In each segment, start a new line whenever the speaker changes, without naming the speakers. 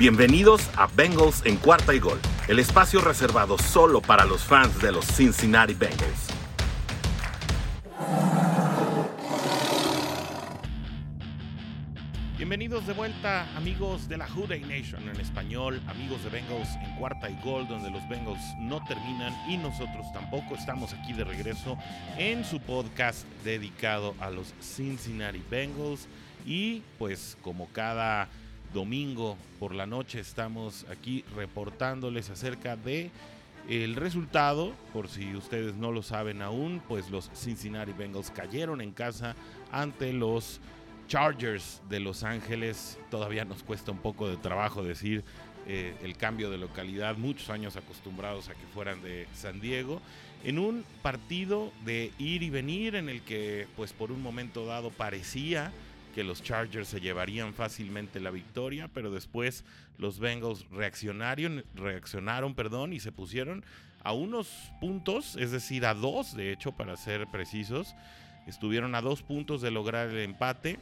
Bienvenidos a Bengals en cuarta y gol, el espacio reservado solo para los fans de los Cincinnati Bengals.
Bienvenidos de vuelta amigos de la Houday Nation en español, amigos de Bengals en cuarta y gol, donde los Bengals no terminan y nosotros tampoco. Estamos aquí de regreso en su podcast dedicado a los Cincinnati Bengals y pues como cada domingo por la noche estamos aquí reportándoles acerca de el resultado, por si ustedes no lo saben aún, pues los Cincinnati Bengals cayeron en casa ante los Chargers de Los Ángeles. Todavía nos cuesta un poco de trabajo decir eh, el cambio de localidad, muchos años acostumbrados a que fueran de San Diego, en un partido de ir y venir en el que pues por un momento dado parecía que los Chargers se llevarían fácilmente la victoria, pero después los Bengals reaccionaron, reaccionaron perdón, y se pusieron a unos puntos, es decir, a dos, de hecho, para ser precisos, estuvieron a dos puntos de lograr el empate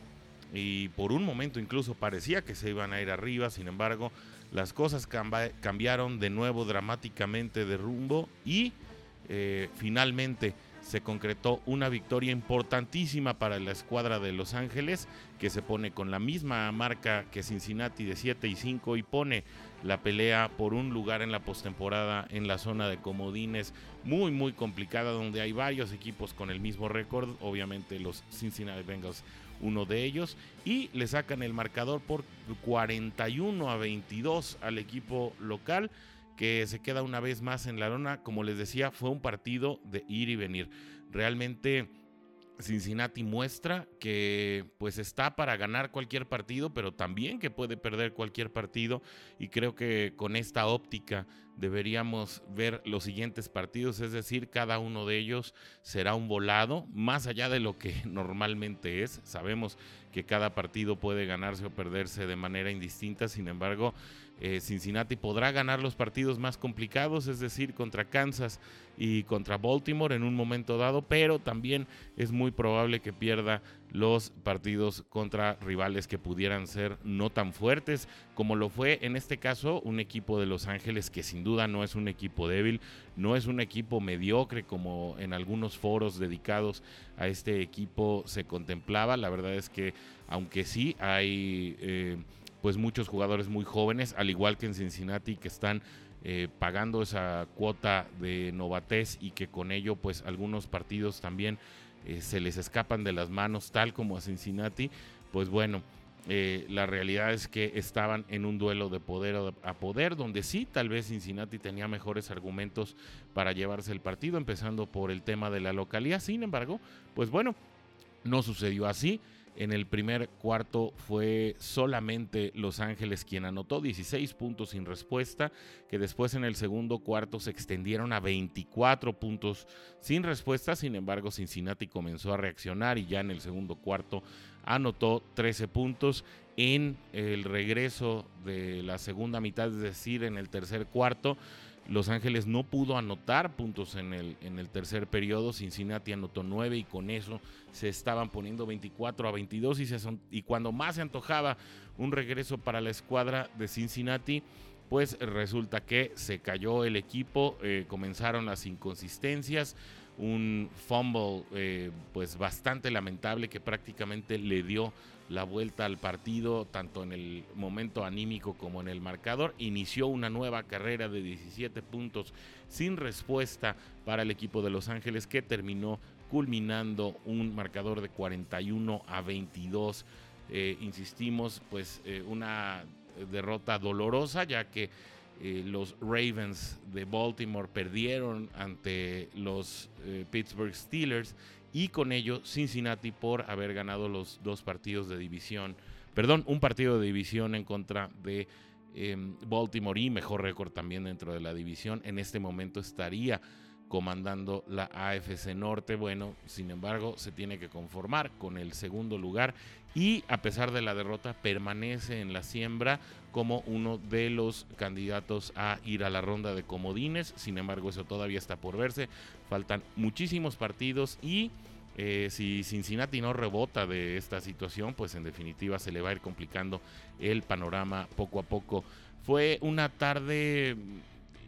y por un momento incluso parecía que se iban a ir arriba, sin embargo, las cosas cambiaron de nuevo dramáticamente de rumbo y eh, finalmente se concretó una victoria importantísima para la escuadra de Los Ángeles, que se pone con la misma marca que Cincinnati de 7 y 5 y pone la pelea por un lugar en la postemporada en la zona de comodines. Muy muy complicada donde hay varios equipos con el mismo récord, obviamente los Cincinnati Bengals uno de ellos y le sacan el marcador por 41 a 22 al equipo local que se queda una vez más en la lona. Como les decía, fue un partido de ir y venir. Realmente Cincinnati muestra que pues está para ganar cualquier partido, pero también que puede perder cualquier partido y creo que con esta óptica deberíamos ver los siguientes partidos, es decir, cada uno de ellos será un volado, más allá de lo que normalmente es. Sabemos que cada partido puede ganarse o perderse de manera indistinta, sin embargo, eh, Cincinnati podrá ganar los partidos más complicados, es decir, contra Kansas y contra Baltimore en un momento dado, pero también es muy probable que pierda los partidos contra rivales que pudieran ser no tan fuertes como lo fue en este caso un equipo de Los Ángeles que sin duda no es un equipo débil, no es un equipo mediocre como en algunos foros dedicados a este equipo se contemplaba. La verdad es que aunque sí hay... Eh, pues muchos jugadores muy jóvenes, al igual que en Cincinnati, que están eh, pagando esa cuota de novatez y que con ello pues algunos partidos también eh, se les escapan de las manos, tal como a Cincinnati, pues bueno, eh, la realidad es que estaban en un duelo de poder a poder, donde sí, tal vez Cincinnati tenía mejores argumentos para llevarse el partido, empezando por el tema de la localidad. Sin embargo, pues bueno, no sucedió así. En el primer cuarto fue solamente Los Ángeles quien anotó 16 puntos sin respuesta, que después en el segundo cuarto se extendieron a 24 puntos sin respuesta. Sin embargo, Cincinnati comenzó a reaccionar y ya en el segundo cuarto anotó 13 puntos. En el regreso de la segunda mitad, es decir, en el tercer cuarto, los Ángeles no pudo anotar puntos en el, en el tercer periodo. Cincinnati anotó 9 y con eso se estaban poniendo 24 a 22. Y, cuando más se antojaba un regreso para la escuadra de Cincinnati, pues resulta que se cayó el equipo, eh, comenzaron las inconsistencias, un fumble eh, pues bastante lamentable que prácticamente le dio la vuelta al partido, tanto en el momento anímico como en el marcador. Inició una nueva carrera de 17 puntos sin respuesta para el equipo de Los Ángeles que terminó culminando un marcador de 41 a 22. Eh, insistimos, pues eh, una derrota dolorosa ya que eh, los Ravens de Baltimore perdieron ante los Pittsburgh Steelers y con ello Cincinnati por haber ganado los dos partidos de división, perdón, un partido de división en contra de em, Baltimore y mejor récord también dentro de la división, en este momento estaría comandando la AFC Norte. Bueno, sin embargo, se tiene que conformar con el segundo lugar y a pesar de la derrota permanece en la siembra como uno de los candidatos a ir a la ronda de comodines. Sin embargo, eso todavía está por verse. Faltan muchísimos partidos y eh, si Cincinnati no rebota de esta situación, pues en definitiva se le va a ir complicando el panorama poco a poco Fue una tarde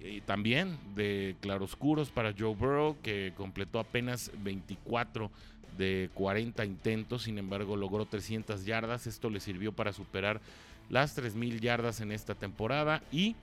eh, también de claroscuros para Joe Burrow, que completó apenas 24 de 40 intentos, sin embargo logró 300 yardas. Esto le sirvió para superar las 3.000 yardas en esta temporada y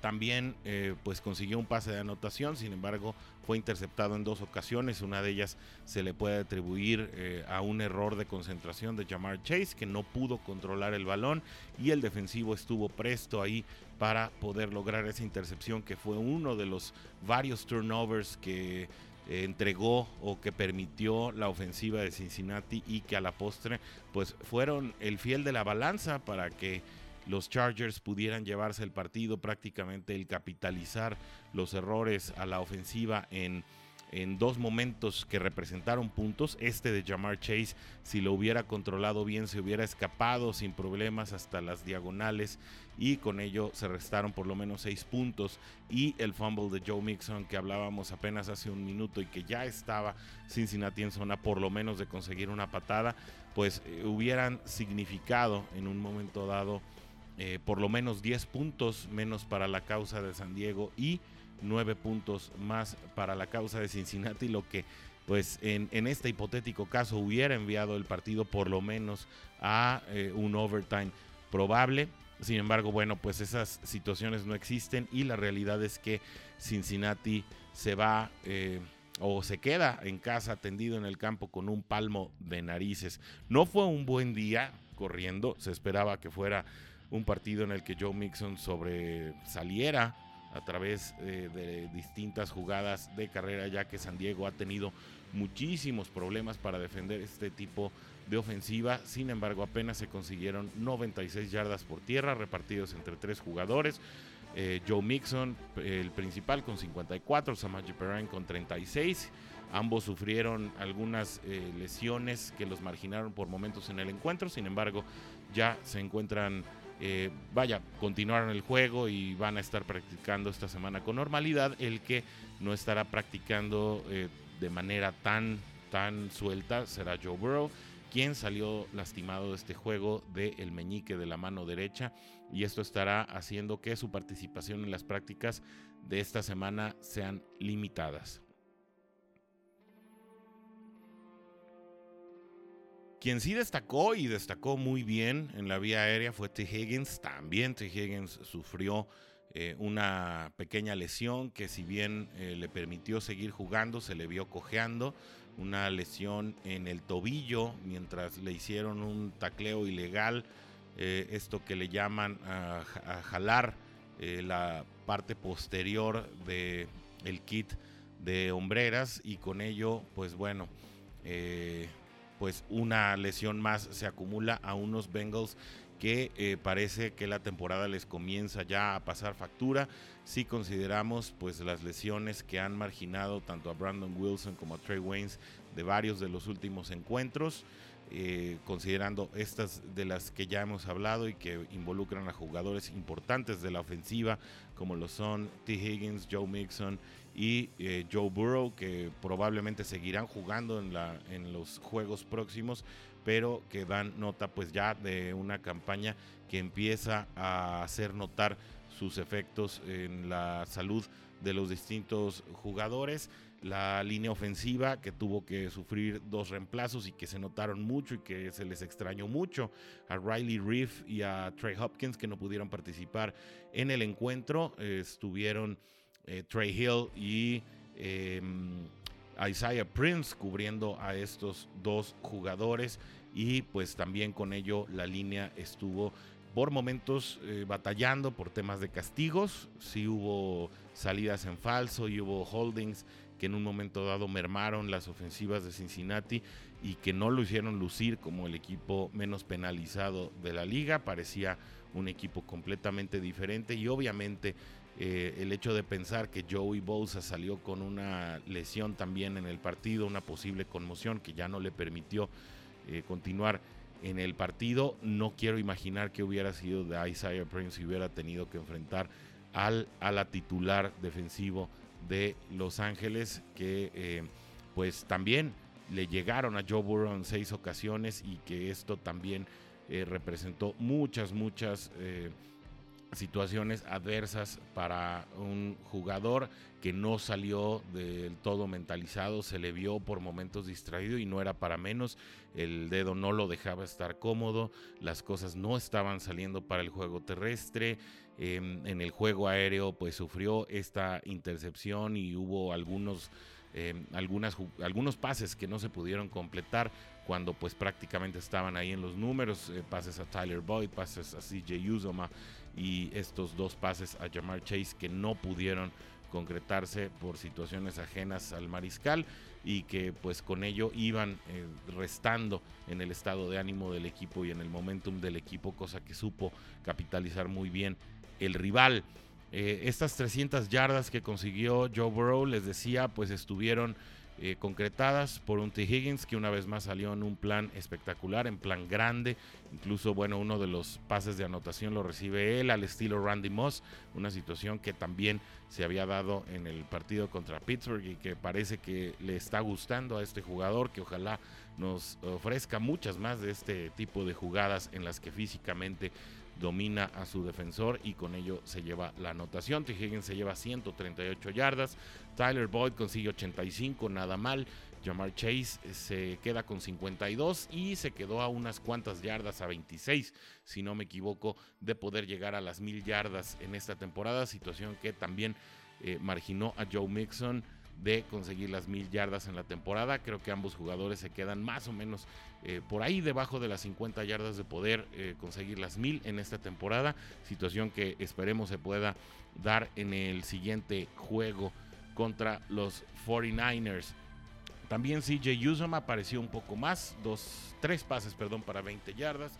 también eh, pues consiguió un pase de anotación, sin embargo fue interceptado en dos ocasiones, una de ellas se le puede atribuir eh, a un error de concentración de Jamar Chase que no pudo controlar el balón y el defensivo estuvo presto ahí para poder lograr esa intercepción que fue uno de los varios turnovers que eh, entregó o que permitió la ofensiva de Cincinnati y que a la postre pues fueron el fiel de la balanza para que los Chargers pudieran llevarse el partido, prácticamente el capitalizar los errores a la ofensiva en, en dos momentos que representaron puntos. Este de Jamar Chase, si lo hubiera controlado bien, se hubiera escapado sin problemas hasta las diagonales y con ello se restaron por lo menos seis puntos. Y el fumble de Joe Mixon que hablábamos apenas hace un minuto y que ya estaba Cincinnati en zona por lo menos de conseguir una patada, pues eh, hubieran significado en un momento dado eh, por lo menos 10 puntos menos para la causa de San Diego y 9 puntos más para la causa de Cincinnati, lo que pues en, este hipotético caso hubiera enviado el partido por lo menos a eh, un overtime probable. Sin embargo, bueno, pues esas situaciones no existen y la realidad es que Cincinnati se va eh, o se queda en casa tendido en el campo con un palmo de narices. No fue un buen día corriendo, se esperaba que fuera un partido en el que Joe Mixon sobresaliera a través eh, de distintas jugadas de carrera, ya que San Diego ha tenido muchísimos problemas para defender este tipo de ofensiva. Sin embargo, apenas se consiguieron 96 yardas por tierra repartidos entre tres jugadores. Eh, Joe Mixon, el principal, con 54, Samaji Perrine con 36. Ambos sufrieron algunas eh, lesiones que los marginaron por momentos en el encuentro. Sin embargo, ya se encuentran eh, vaya, continuaron el juego y van a estar practicando esta semana con normalidad. El que no estará practicando eh, de manera tan, tan suelta será Joe Burrow, quien salió lastimado de este juego del meñique de la mano derecha y esto estará haciendo que su participación en las prácticas de esta semana sean limitadas. Quien sí destacó y destacó muy bien en la vía aérea fue T. Higgins. También T. Higgins sufrió eh, una pequeña lesión que si bien eh, le permitió seguir jugando, se le vio cojeando. Una lesión en el tobillo mientras le hicieron un tacleo ilegal. Eh, esto que le llaman a, jalar la parte posterior del el kit de hombreras y con ello pues bueno pues una lesión más se acumula a unos Bengals que eh, parece que la temporada les comienza ya a pasar factura si consideramos pues las lesiones que han marginado tanto a Brandon Wilson como a Trey Waynes de varios de los últimos encuentros eh, considerando estas de las que ya hemos hablado y que involucran a jugadores importantes de la ofensiva como lo son T. Higgins, Joe Mixon y eh, Joe Burrow, que probablemente seguirán jugando en, la, en los juegos próximos, pero que dan nota pues ya de una campaña que empieza a hacer notar sus efectos en la salud de los distintos jugadores. La línea ofensiva que tuvo que sufrir dos reemplazos y que se notaron mucho y que se les extrañó mucho a Riley Reef y a Trey Hopkins que no pudieron participar en el encuentro. estuvieron eh, Trey Hill y em, Isaiah Prince cubriendo a estos dos jugadores. Y pues también con ello la línea estuvo por momentos eh, batallando por temas de castigos, sí hubo salidas en falso y hubo holdings que en un momento dado mermaron las ofensivas de Cincinnati y que no lo hicieron lucir como el equipo menos penalizado de la liga, parecía un equipo completamente diferente y obviamente eh, el hecho de pensar que Joey Bosa salió con una lesión también en el partido, una posible conmoción que ya no le permitió eh, continuar en el partido. No quiero imaginar que hubiera sido de Isaiah Prince si hubiera tenido que enfrentar al, a la titular defensivo de Los Ángeles, que eh, pues también le llegaron a Joe Burrow en seis ocasiones y que esto también representó muchas, muchas situaciones adversas para un jugador que no salió del todo mentalizado, se le vio por momentos distraído y no era para menos, el dedo no lo dejaba estar cómodo, las cosas no estaban saliendo para el juego terrestre, em, en el juego aéreo pues sufrió esta intercepción y hubo algunos, em, algunos pases que no se pudieron completar cuando pues prácticamente estaban ahí en los números, eh, pases a Tyler Boyd, pases a CJ Uzoma y estos dos pases a Jamar Chase que no pudieron concretarse por situaciones ajenas al mariscal y que pues con ello iban eh, restando en el estado de ánimo del equipo y en el momentum del equipo, cosa que supo capitalizar muy bien el rival. Eh, estas 300 yardas que consiguió Joe Burrow, les decía, pues estuvieron eh, concretadas por un T. Higgins que una vez más salió en un plan espectacular, en plan grande. Incluso, bueno, uno de los pases de anotación lo recibe él al estilo Randy Moss, una situación que también se había dado en el partido contra Pittsburgh y que parece que le está gustando a este jugador, que ojalá nos ofrezca muchas más de este tipo de jugadas en las que físicamente domina a su defensor y con ello se lleva la anotación. T. Se lleva 138 yardas, Tyler Boyd consigue 85, nada mal. Jamar Chase eh, se queda con 52 y se quedó a unas cuantas yardas, a 26, si no me equivoco, de poder llegar a las mil yardas en esta temporada, situación que también eh, marginó a Joe Mixon de conseguir las mil yardas en la temporada. Creo que ambos jugadores se quedan más o menos eh, por ahí debajo de las 50 yardas de poder eh, conseguir las mil en esta temporada. Situación que esperemos se pueda dar en el siguiente juego contra los 49ers. También CJ Uzoma apareció un poco más, dos, tres pases perdón, para 20 yardas.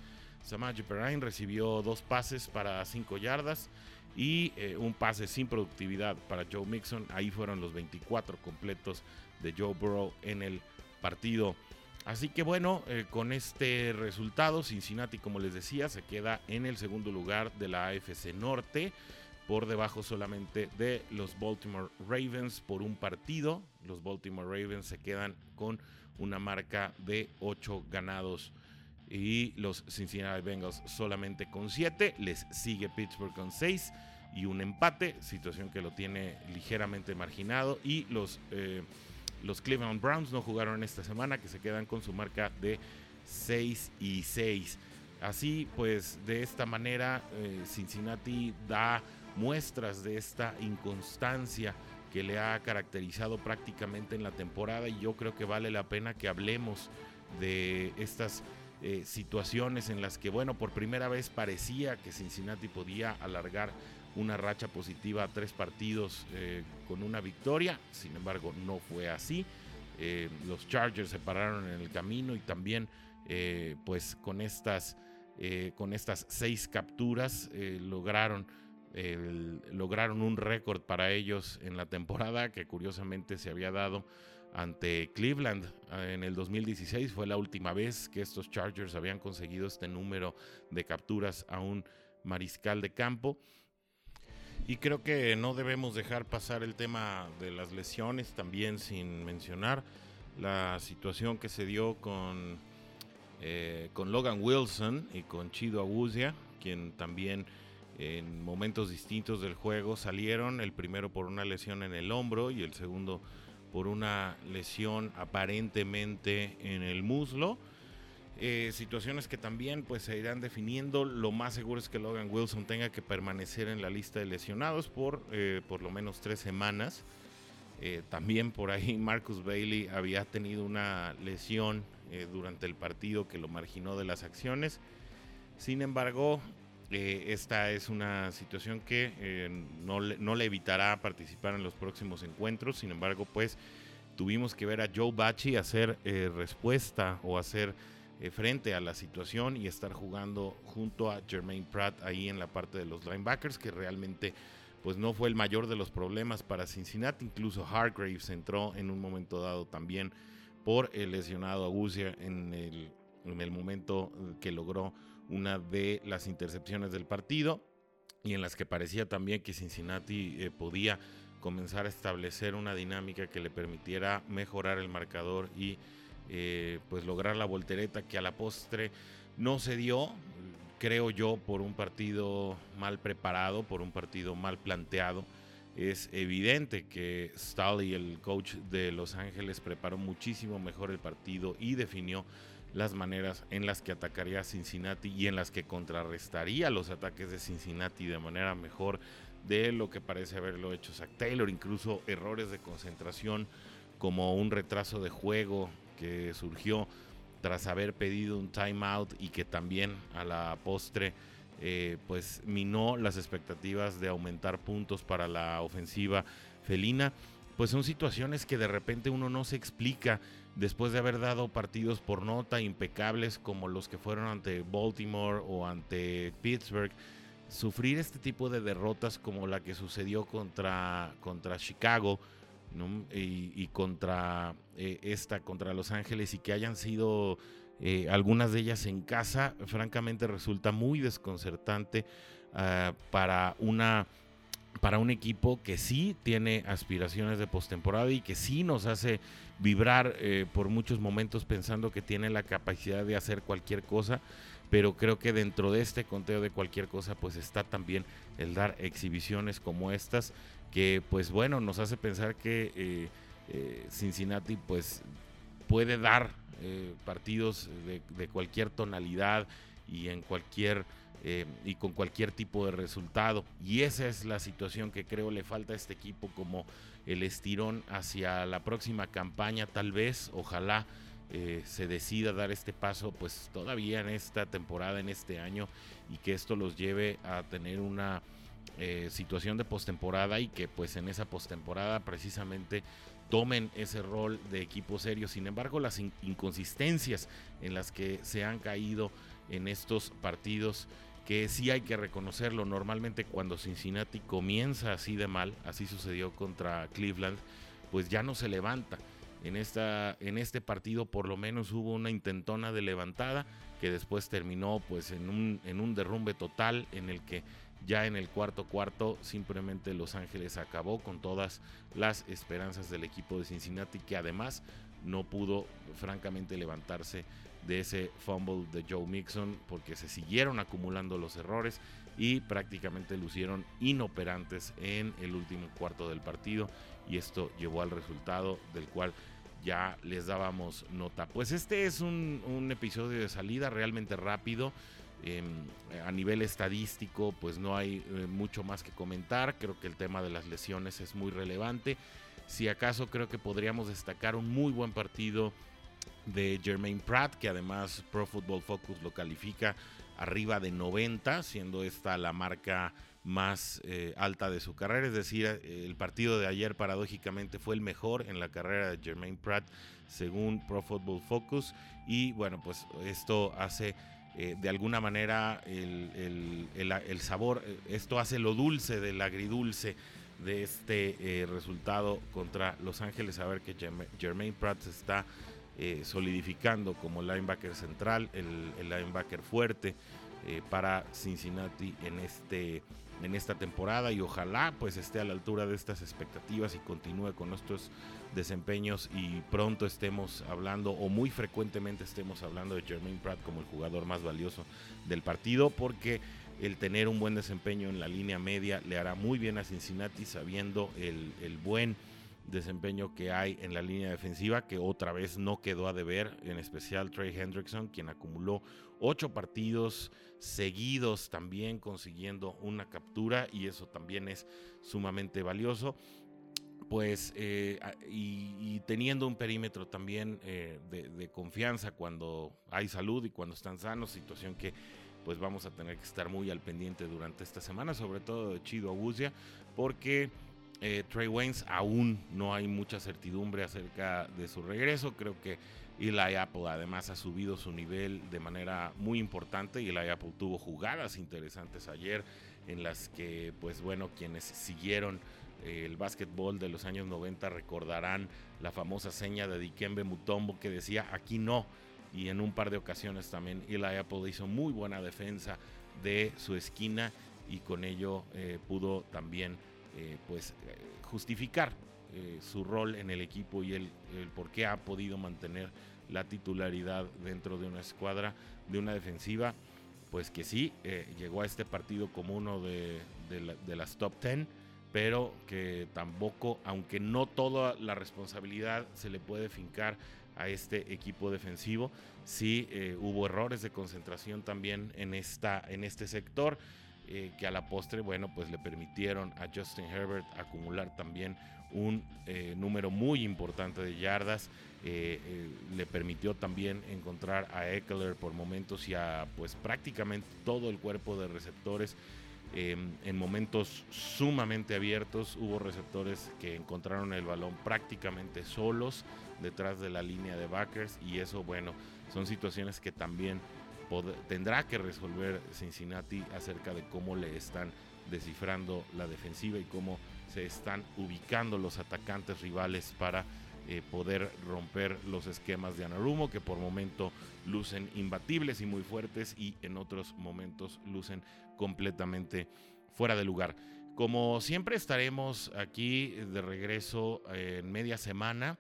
Samaje Perrine recibió dos pases para 5 yardas y eh, un pase sin productividad para Joe Mixon. Ahí fueron los 24 completos de Joe Burrow en el partido. Así que bueno, eh, con este resultado, Cincinnati, como les decía, se queda en el segundo lugar de la AFC Norte, por debajo solamente de los Baltimore Ravens por un partido. Los Baltimore Ravens se quedan con una marca de 8 ganados y los Cincinnati Bengals solamente con 7. Les sigue Pittsburgh con 6 y un empate, situación que lo tiene ligeramente marginado. Y los, eh, los Cleveland Browns no jugaron esta semana, que se quedan con su marca de 6 y 6. Así pues, de esta manera, eh, Cincinnati da muestras de esta inconstancia que le ha caracterizado prácticamente en la temporada y yo creo que vale la pena que hablemos de estas eh, situaciones en las que, bueno, por primera vez parecía que Cincinnati podía alargar una racha positiva a tres partidos eh, con una victoria, sin embargo no fue así. Eh, los Chargers se pararon en el camino y también pues con estas, con estas seis capturas lograron, lograron un récord para ellos en la temporada que curiosamente se había dado ante Cleveland ah, en el 2016. Fue la última vez que estos Chargers habían conseguido este número de capturas a un mariscal de campo. Y creo que no debemos dejar pasar el tema de las lesiones también sin mencionar la situación que se dio con, eh, con Logan Wilson y con Chido Awuzia, quien también en momentos distintos del juego salieron, el primero por una lesión en el hombro y el segundo por una lesión aparentemente en el muslo. Eh, situaciones que también pues se irán definiendo. Lo más seguro es que Logan Wilson tenga que permanecer en la lista de lesionados por eh, por lo menos tres semanas. Eh, también por ahí Marcus Bailey había tenido una lesión durante el partido que lo marginó de las acciones. Sin embargo, esta es una situación que eh, no, le, evitará participar en los próximos encuentros. Sin embargo, pues tuvimos que ver a Joe Bachi hacer eh, respuesta o hacer eh, frente a la situación y estar jugando junto a Jermaine Pratt ahí en la parte de los linebackers, que realmente pues no fue el mayor de los problemas para Cincinnati. Incluso Hargraves entró en un momento dado también por el lesionado Agusia en en el momento que logró una de las intercepciones del partido y en las que parecía también que Cincinnati eh, podía comenzar a establecer una dinámica que le permitiera mejorar el marcador y eh, pues lograr la voltereta que a la postre no se dio. creo yo, por un partido mal preparado, por un partido mal planteado. Es evidente que Staley, el coach de Los Ángeles, preparó muchísimo mejor el partido y definió las maneras en las que atacaría a Cincinnati y en las que contrarrestaría los ataques de Cincinnati de manera mejor de lo que parece haberlo hecho Zach Taylor, incluso errores de concentración como un retraso de juego que surgió tras haber pedido un timeout y que también a la postre eh, pues minó las expectativas de aumentar puntos para la ofensiva felina, pues son situaciones que de repente uno no se explica después de haber dado partidos por nota impecables como los que fueron ante Baltimore o ante Pittsburgh sufrir este tipo de derrotas como la que sucedió contra, contra Chicago y, contra eh, esta, contra Los Ángeles y que hayan sido eh, algunas de ellas en casa, francamente resulta muy desconcertante ah, para una para un equipo que sí tiene aspiraciones de postemporada y que sí nos hace vibrar eh, por muchos momentos pensando que tiene la capacidad de hacer cualquier cosa pero creo que dentro de este conteo de cualquier cosa pues está también el dar exhibiciones como estas que pues bueno nos hace pensar que eh, eh, Cincinnati pues puede dar partidos de, cualquier tonalidad y en cualquier y con cualquier tipo de resultado y esa es la situación que creo le falta a este equipo como el estirón hacia la próxima campaña tal vez ojalá eh, se decida dar este paso, pues todavía en esta temporada, en este año, y que esto los lleve a tener una eh, situación de postemporada y que pues en esa postemporada precisamente tomen ese rol de equipo serio. Sin embargo, las inconsistencias en las que se han caído en estos partidos, que sí hay que reconocerlo, normalmente cuando Cincinnati comienza así de mal, así sucedió contra Cleveland, pues ya no se levanta. En, esta, en este partido por lo menos hubo una intentona de levantada que después terminó pues en un, en un derrumbe total en el que ya en el cuarto cuarto simplemente Los Ángeles acabó con todas las esperanzas del equipo de Cincinnati que además no pudo francamente levantarse de ese fumble de Joe Mixon porque se siguieron acumulando los errores y prácticamente lucieron inoperantes en el último cuarto del partido y esto llevó al resultado del cual ya les dábamos nota. Pues este es un, episodio de salida realmente rápido. Em, a nivel estadístico, pues no hay eh, mucho más que comentar. Creo que el tema de las lesiones es muy relevante. Si acaso creo que podríamos destacar un muy buen partido de Jermaine Pratt, que además Pro Football Focus lo califica arriba de 90, siendo esta la marca más eh, alta de su carrera. Es decir, eh, el partido de ayer paradójicamente fue el mejor en la carrera de Jermaine Pratt según Pro Football Focus. Y bueno, pues esto hace eh, de alguna manera el, el, sabor, esto hace lo dulce del agridulce de este resultado contra Los Ángeles. A ver que Jermaine Pratt se está solidificando como linebacker central, el, linebacker fuerte. para Cincinnati en este en esta temporada y ojalá pues esté a la altura de estas expectativas y continúe con nuestros desempeños y pronto estemos hablando o muy frecuentemente estemos hablando de Jermaine Pratt como el jugador más valioso del partido porque el tener un buen desempeño en la línea media le hará muy bien a Cincinnati sabiendo el, el buen desempeño que hay en la línea defensiva, que otra vez no quedó a deber, en especial Trey Hendrickson, quien acumuló ocho partidos seguidos también consiguiendo una captura y eso también es sumamente valioso. Pues eh, y, teniendo un perímetro también eh, de, confianza cuando hay salud y cuando están sanos, situación que pues vamos a tener que estar muy al pendiente durante esta semana, sobre todo de Chido Agusia, porque eh, Trey Waynes aún no hay mucha certidumbre acerca de su regreso. Creo que Eli Apple además ha subido su nivel de manera muy importante Eli Apple tuvo jugadas interesantes ayer en las que, pues bueno, quienes siguieron eh, el básquetbol de los años 90 recordarán la famosa seña de Dikembe Mutombo que decía aquí no. Y en un par de ocasiones también Eli Apple hizo muy buena defensa de su esquina y con ello eh, pudo también eh, pues eh, justificar eh, su rol en el equipo y el, por qué ha podido mantener la titularidad dentro de una escuadra, de una defensiva pues que sí, llegó a este partido como uno de, las top 10 pero que tampoco, aunque no toda la responsabilidad se le puede fincar a este equipo defensivo, sí hubo errores de concentración también en, esta, en este sector. Eh, que a la postre, bueno, pues le permitieron a Justin Herbert acumular también un eh, número muy importante de yardas. le permitió también encontrar a Eckler por momentos y a pues prácticamente todo el cuerpo de receptores Em, en momentos sumamente abiertos hubo receptores que encontraron el balón prácticamente solos detrás de la línea de backers y eso bueno son situaciones que también tendrá que resolver Cincinnati acerca de cómo le están descifrando la defensiva y cómo se están ubicando los atacantes rivales para eh, poder romper los esquemas de Anarumo, que por momento lucen imbatibles y muy fuertes y en otros momentos lucen completamente fuera de lugar. Como siempre estaremos aquí de regreso en media semana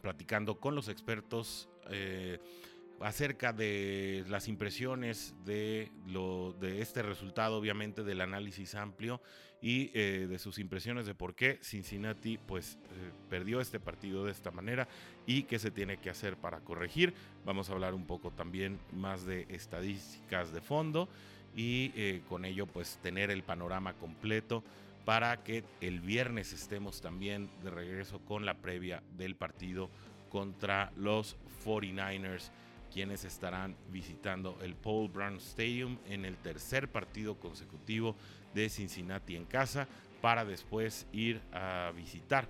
platicando con los expertos. Eh, acerca de las impresiones de, lo, de este resultado, obviamente del análisis amplio y eh, de sus impresiones de por qué Cincinnati pues eh, perdió este partido de esta manera y qué se tiene que hacer para corregir. Vamos a hablar un poco también más de estadísticas de fondo y eh, con ello pues tener el panorama completo para que el viernes estemos también de regreso con la previa del partido contra los 49ers quienes estarán visitando el Paul Brown Stadium en el tercer partido consecutivo de Cincinnati en casa para después ir a visitar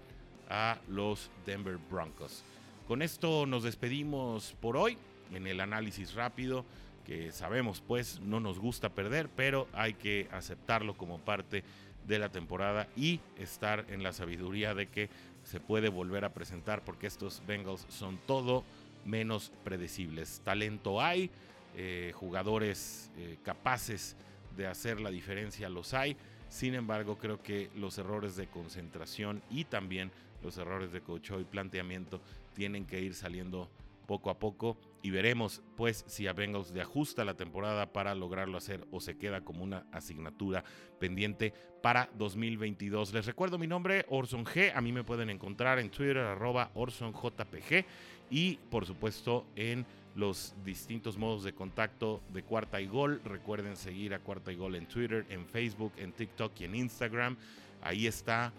a los Denver Broncos. Con esto nos despedimos por hoy en el análisis rápido que sabemos pues no nos gusta perder, pero hay que aceptarlo como parte de la temporada y estar en la sabiduría de que se puede volver a presentar porque estos Bengals son todo menos predecibles. Talento hay, eh, jugadores eh, capaces de hacer la diferencia los hay. Sin embargo, creo que los errores de concentración y también los errores de coach y planteamiento tienen que ir saliendo poco a poco y veremos pues si a Bengals le ajusta la temporada para lograrlo hacer o se queda como una asignatura pendiente para 2022. Les recuerdo mi nombre, Orson G. A mí me pueden encontrar en Twitter arroba OrsonJPG y por supuesto en los distintos modos de contacto de Cuarta y Gol. Recuerden seguir a Cuarta y Gol en Twitter, en Facebook, en TikTok y en Instagram. Ahí está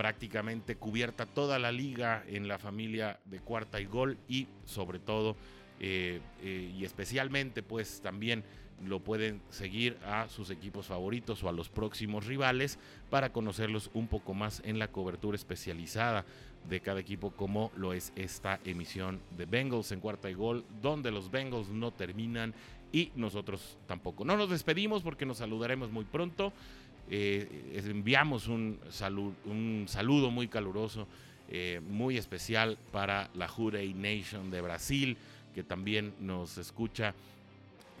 prácticamente cubierta toda la liga en la familia de Cuarta y Gol y sobre todo eh, eh, y especialmente pues también lo pueden seguir a sus equipos favoritos o a los próximos rivales para conocerlos un poco más en la cobertura especializada de cada equipo como lo es esta emisión de Bengals en cuarta y gol, donde los Bengals no terminan y nosotros tampoco. No nos despedimos porque nos saludaremos muy pronto. Eh, enviamos un, un, saludo muy caluroso, eh, muy especial para la Jurei Nation de Brasil, que también nos escucha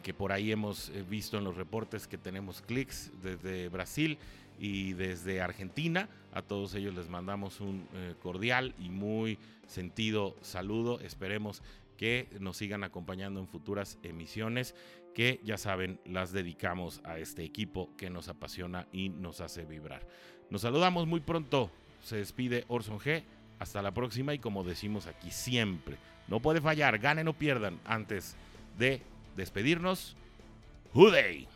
que por ahí hemos eh, visto en los reportes que tenemos clics desde Brasil y desde Argentina. A todos ellos les mandamos un cordial y muy sentido saludo. Esperemos que nos sigan acompañando en futuras emisiones que ya saben las dedicamos a este equipo que nos apasiona y nos hace vibrar. Nos saludamos muy pronto. Se despide Orson G. Hasta la próxima y como decimos aquí siempre, no puede fallar, ganen o pierdan antes de despedirnos. Day.